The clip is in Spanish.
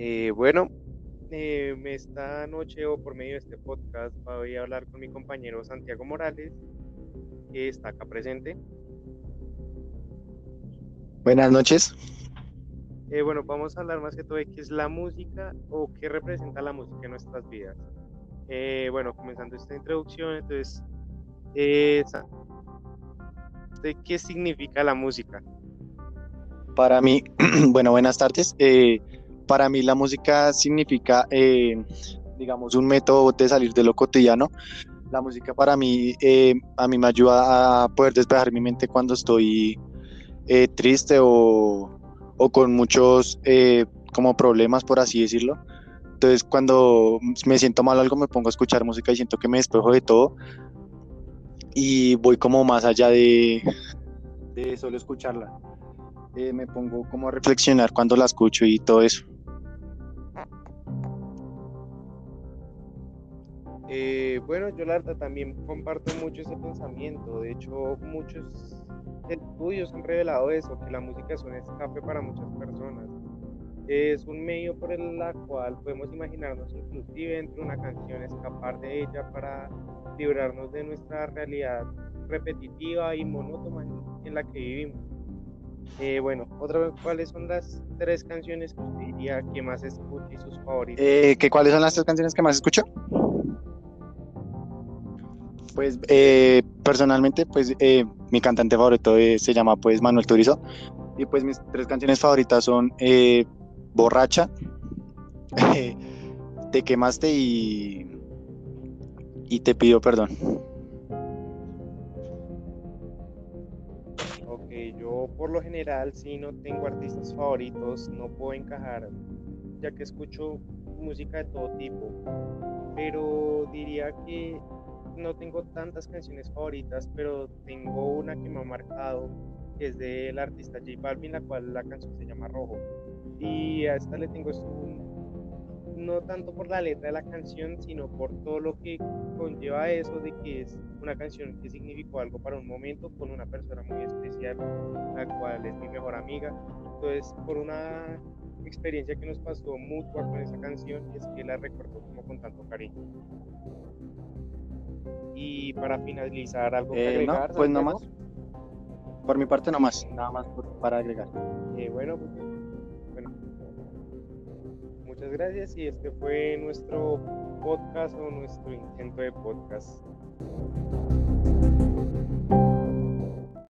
Eh, bueno, eh, esta noche o por medio de este podcast voy a hablar con mi compañero Santiago Morales, que está acá presente. Buenas noches. Eh, bueno, vamos a hablar más que todo de qué es la música o qué representa la música en nuestras vidas. Eh, bueno, comenzando esta introducción, entonces, eh, ¿de qué significa la música? Para mí, bueno, buenas tardes. Para mí la música significa, digamos, un método de salir de lo cotidiano. La música para mí, a mí me ayuda a poder despejar mi mente cuando estoy triste o, o con muchos eh, como problemas, por así decirlo. Entonces cuando me siento mal algo me pongo a escuchar música y siento que me despejo de todo y voy como más allá de, solo escucharla. Eh, me pongo como a reflexionar cuando la escucho y todo eso. Bueno, yo la también comparto mucho ese pensamiento. De hecho, muchos estudios han revelado eso, que la música es un escape para muchas personas. Es un medio por el cual podemos imaginarnos inclusive entre una canción escapar de ella para librarnos de nuestra realidad repetitiva y monótona en la que vivimos. Eh, bueno, otra vez, ¿cuáles son las tres canciones que usted diría que más escucha y sus favoritas? Eh, ¿que ¿Cuáles son las tres canciones que más escucho? Pues eh, personalmente, pues eh, mi cantante favorito eh, se llama pues Manuel Turizo y pues mis tres canciones favoritas son Borracha, Te quemaste y, y Te pido perdón. Ok, yo por lo general si no tengo artistas favoritos, no puedo encajar, ya que escucho música de todo tipo, pero diría que no tengo tantas canciones favoritas, pero tengo una que me ha marcado, que es del artista J Balvin, la cual la canción se llama Rojo. Y a esta le tengo no tanto por la letra de la canción, sino por todo lo que conlleva eso de que es una canción que significó algo para un momento con una persona muy especial, la cual es mi mejor amiga. Entonces, por una experiencia que nos pasó mutua con esa canción, es que la recuerdo como con tanto cariño. Y para finalizar, algo que eh, agregar. No, pues no más. Por mi parte, no más. Nada más para agregar. Eh, bueno, pues, bueno, muchas gracias. Y este fue nuestro podcast o nuestro intento de podcast.